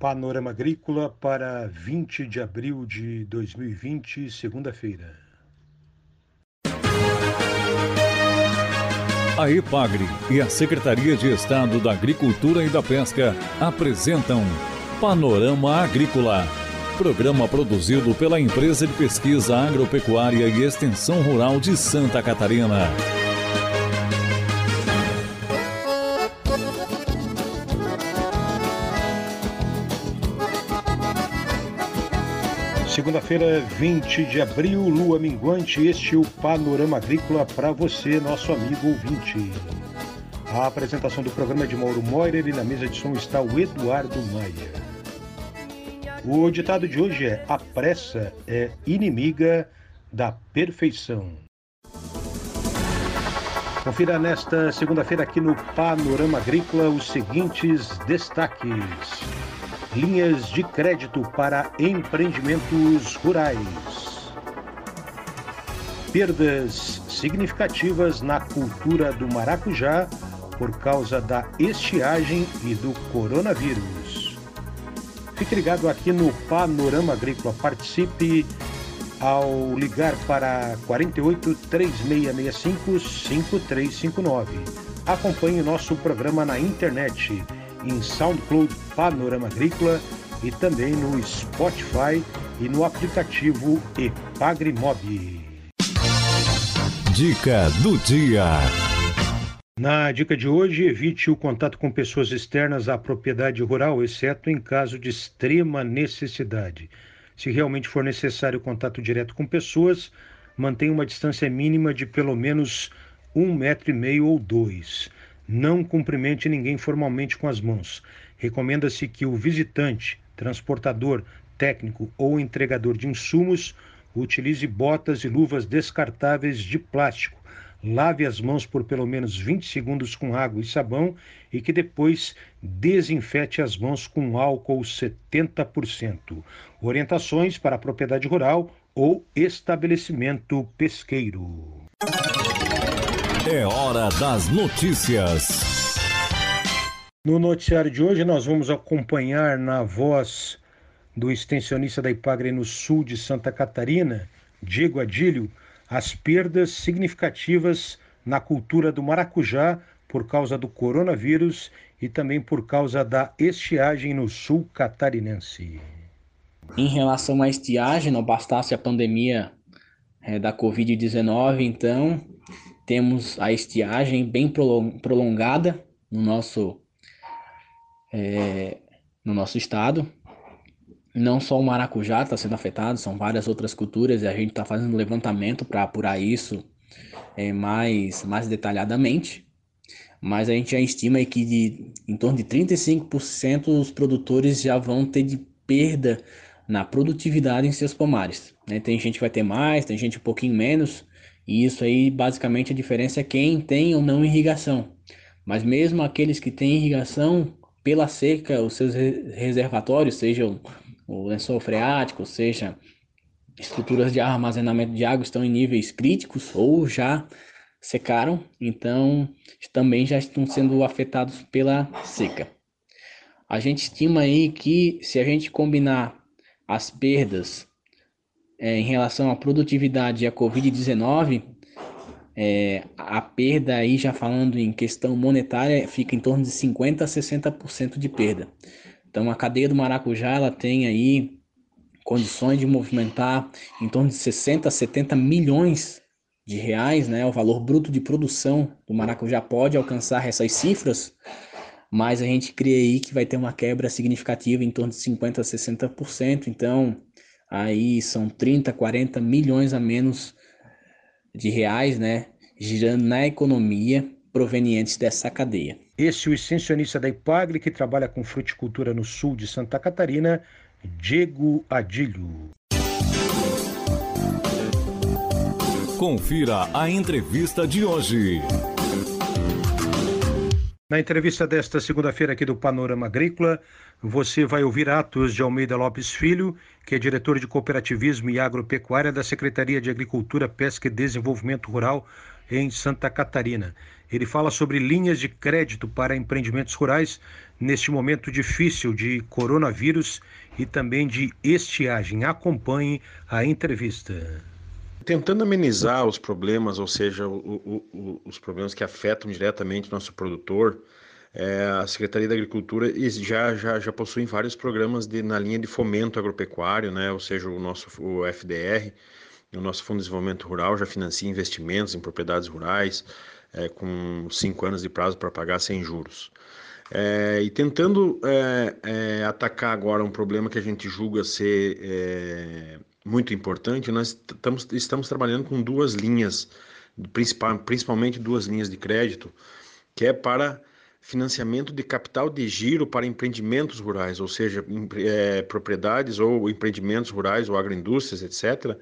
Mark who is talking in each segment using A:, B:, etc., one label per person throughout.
A: Panorama Agrícola para 20 de abril de 2020, segunda-feira.
B: A EPAGRE e a Secretaria de Estado da Agricultura e da Pesca apresentam Panorama Agrícola, programa produzido pela Empresa de Pesquisa Agropecuária e Extensão Rural de Santa Catarina.
A: Segunda-feira, 20 de abril, lua minguante, este é o Panorama Agrícola para você, nosso amigo ouvinte. A apresentação do programa é de Mauro Moirer e na mesa de som está o Eduardo Maia. O ditado de hoje é: A pressa é inimiga da perfeição. Confira nesta segunda-feira aqui no Panorama Agrícola os seguintes destaques linhas de crédito para empreendimentos rurais. Perdas significativas na cultura do maracujá por causa da estiagem e do coronavírus. Fique ligado aqui no Panorama Agrícola. Participe ao ligar para 48 3665 5359. Acompanhe nosso programa na internet em SoundCloud Panorama Agrícola e também no Spotify e no aplicativo Epagrimob.
B: Dica do dia.
A: Na dica de hoje, evite o contato com pessoas externas à propriedade rural, exceto em caso de extrema necessidade. Se realmente for necessário contato direto com pessoas, mantenha uma distância mínima de pelo menos um metro e meio ou dois. Não cumprimente ninguém formalmente com as mãos. Recomenda-se que o visitante, transportador, técnico ou entregador de insumos utilize botas e luvas descartáveis de plástico. Lave as mãos por pelo menos 20 segundos com água e sabão e que depois desinfete as mãos com álcool 70%. Orientações para a propriedade rural ou estabelecimento pesqueiro.
B: É hora das notícias.
A: No noticiário de hoje, nós vamos acompanhar na voz do extensionista da Ipagre no sul de Santa Catarina, Diego Adílio, as perdas significativas na cultura do maracujá por causa do coronavírus e também por causa da estiagem no sul catarinense.
C: Em relação à estiagem, não bastasse a pandemia é, da Covid-19, então temos a estiagem bem prolongada no nosso, é, no nosso estado. Não só o maracujá está sendo afetado, são várias outras culturas e a gente está fazendo levantamento para apurar isso é, mais, mais detalhadamente. Mas a gente já estima que de, em torno de 35% os produtores já vão ter de perda na produtividade em seus pomares. Né? Tem gente que vai ter mais, tem gente um pouquinho menos, e isso aí, basicamente, a diferença é quem tem ou não irrigação. Mas mesmo aqueles que têm irrigação, pela seca, os seus reservatórios, sejam o lençol freático, seja estruturas de armazenamento de água, estão em níveis críticos ou já secaram, então também já estão sendo afetados pela seca. A gente estima aí que se a gente combinar as perdas é, em relação à produtividade e à Covid-19, é, a perda aí, já falando em questão monetária, fica em torno de 50% a 60% de perda. Então, a cadeia do maracujá, ela tem aí condições de movimentar em torno de 60 a 70 milhões de reais, né? O valor bruto de produção do maracujá pode alcançar essas cifras, mas a gente crê aí que vai ter uma quebra significativa em torno de 50 a 60%. Então, aí são 30, 40 milhões a menos de reais, né, girando na economia provenientes dessa cadeia.
A: Esse é o extensionista da Ipagre que trabalha com fruticultura no sul de Santa Catarina, Diego Adilho.
B: Confira a entrevista de hoje.
A: Na entrevista desta segunda-feira aqui do Panorama Agrícola, você vai ouvir Atos de Almeida Lopes Filho, que é diretor de Cooperativismo e Agropecuária da Secretaria de Agricultura, Pesca e Desenvolvimento Rural em Santa Catarina. Ele fala sobre linhas de crédito para empreendimentos rurais neste momento difícil de coronavírus e também de estiagem. Acompanhe a entrevista.
D: Tentando amenizar os problemas, ou seja, o, o, o, os problemas que afetam diretamente nosso produtor, é, a Secretaria da Agricultura já, já, já possui vários programas de, na linha de fomento agropecuário, né? ou seja, o nosso o FDR, o nosso Fundo de Desenvolvimento Rural já financia investimentos em propriedades rurais é, com cinco anos de prazo para pagar sem juros. É, e tentando é, é, atacar agora um problema que a gente julga ser é, muito importante, nós estamos, estamos trabalhando com duas linhas, principal, principalmente duas linhas de crédito, que é para financiamento de capital de giro para empreendimentos rurais, ou seja, é, propriedades ou empreendimentos rurais ou agroindústrias, etc.,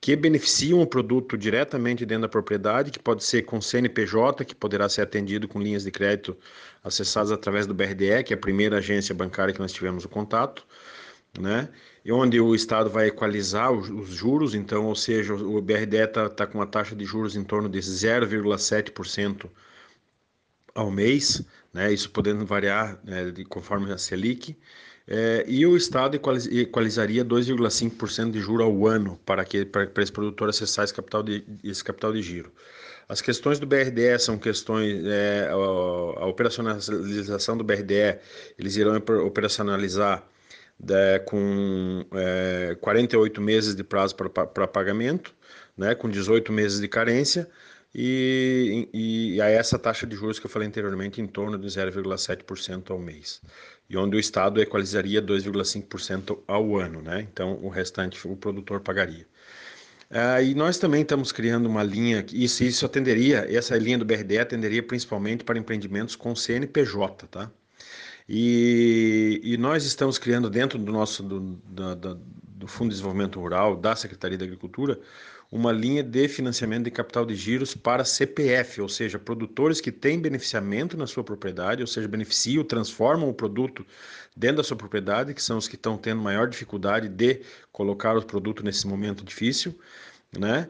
D: que beneficiam o produto diretamente dentro da propriedade, que pode ser com CNPJ, que poderá ser atendido com linhas de crédito acessadas através do BRDE, que é a primeira agência bancária que nós tivemos o contato, né? E onde o Estado vai equalizar os, os juros, então, ou seja, o BRDE está tá com uma taxa de juros em torno de 0,7% ao mês, né, isso podendo variar né, de, conforme a Selic, é, e o Estado equalizaria 2,5% de juro ao ano para, que, para, para esse produtor acessar esse capital, de, esse capital de giro. As questões do BRDE são questões, é, a, a, operacionalização do BRDE, eles irão operacionalizar é, com é, 48 meses de prazo para, pagamento, né, com 18 meses de carência, e, e, a essa taxa de juros que eu falei anteriormente, em torno de 0,7% ao mês. E onde o Estado equalizaria 2,5% ao ano, né? Então, o restante o produtor pagaria. Ah, e nós também estamos criando uma linha, isso, isso atenderia, essa linha do BRD atenderia principalmente para empreendimentos com CNPJ, tá? E, e nós estamos criando dentro do nosso do, do, do Fundo de Desenvolvimento Rural, da Secretaria da Agricultura, uma linha de financiamento de capital de giros para CPF, ou seja, produtores que têm beneficiamento na sua propriedade, ou seja, beneficiam, transformam o produto dentro da sua propriedade, que são os que estão tendo maior dificuldade de colocar o produto nesse momento difícil, né?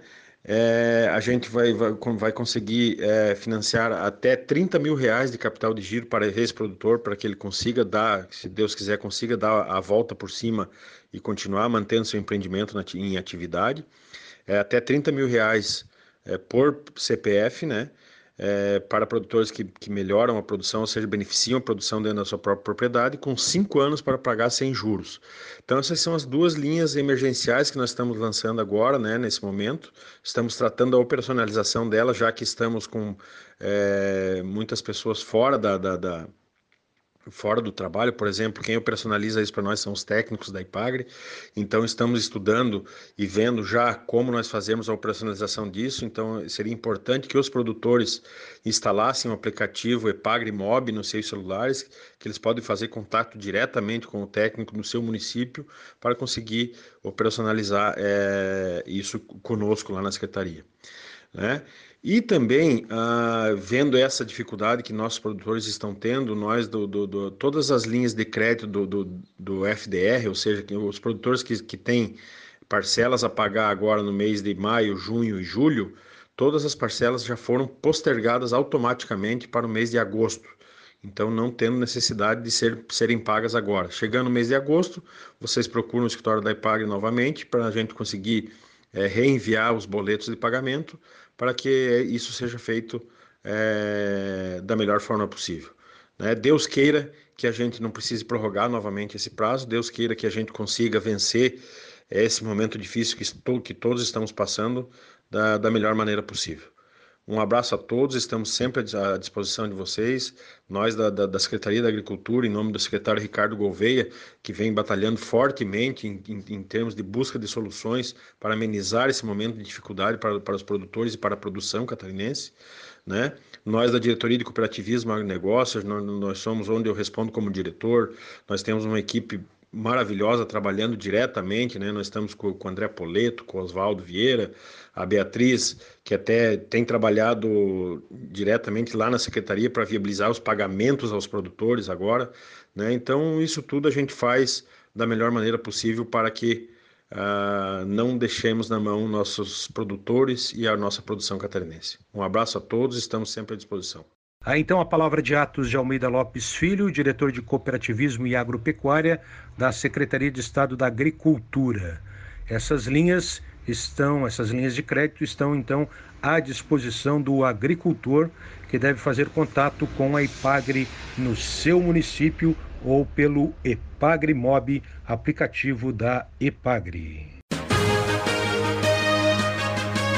D: É, a gente vai, vai, vai conseguir é, financiar até 30 mil reais de capital de giro para esse produtor, para que ele consiga dar, se Deus quiser, consiga dar a volta por cima e continuar mantendo seu empreendimento em atividade é, até 30 mil reais é, por CPF, né? É, para produtores que, que melhoram a produção, ou seja, beneficiam a produção dentro da sua própria propriedade, com cinco anos para pagar sem juros. Então, essas são as duas linhas emergenciais que nós estamos lançando agora, né, nesse momento. Estamos tratando da operacionalização dela, já que estamos com é, muitas pessoas fora da, da, da fora do trabalho, por exemplo, quem operacionaliza isso para nós são os técnicos da IPAGRE, então estamos estudando e vendo já como nós fazemos a operacionalização disso, então seria importante que os produtores instalassem o aplicativo IPAGRE Mob nos seus celulares, que eles podem fazer contato diretamente com o técnico no seu município para conseguir operacionalizar é, isso conosco lá na Secretaria. Né? E também, ah, vendo essa dificuldade que nossos produtores estão tendo, nós, do, do, do todas as linhas de crédito do, do, do FDR, ou seja, os produtores que, que têm parcelas a pagar agora no mês de maio, junho e julho, todas as parcelas já foram postergadas automaticamente para o mês de agosto. Então, não tendo necessidade de ser, serem pagas agora. Chegando no mês de agosto, vocês procuram o escritório da IPAG novamente para a gente conseguir é, reenviar os boletos de pagamento para que isso seja feito é, da melhor forma possível. Né? Deus queira que a gente não precise prorrogar novamente esse prazo, Deus queira que a gente consiga vencer esse momento difícil que, que todos estamos passando da, da melhor maneira possível. Um abraço a todos, estamos sempre à disposição de vocês. Nós da, da, da, Secretaria da Agricultura, em nome do secretário Ricardo Gouveia, que vem batalhando fortemente em, em, em termos de busca de soluções para amenizar esse momento de dificuldade para, para os produtores e para a produção catarinense. Né? Nós da Diretoria de Cooperativismo e Agronegócios, nós, nós somos onde eu respondo como diretor, nós temos uma equipe maravilhosa trabalhando diretamente, né? Nós estamos com, com o André Poleto, com o Oswaldo Vieira, a Beatriz, que até tem trabalhado diretamente lá na secretaria para viabilizar os pagamentos aos produtores agora, né? Então, isso tudo a gente faz da melhor maneira possível para que uh, não deixemos na mão nossos produtores e a nossa produção catarinense. Um abraço a todos, estamos sempre à disposição.
A: Aí então a palavra de Atos de Almeida Lopes Filho, diretor de Cooperativismo e Agropecuária da Secretaria de Estado da Agricultura. Essas linhas estão, essas linhas de crédito estão então à disposição do agricultor que deve fazer contato com a Ipagre no seu município ou pelo Epagre Mob, aplicativo da Epagre.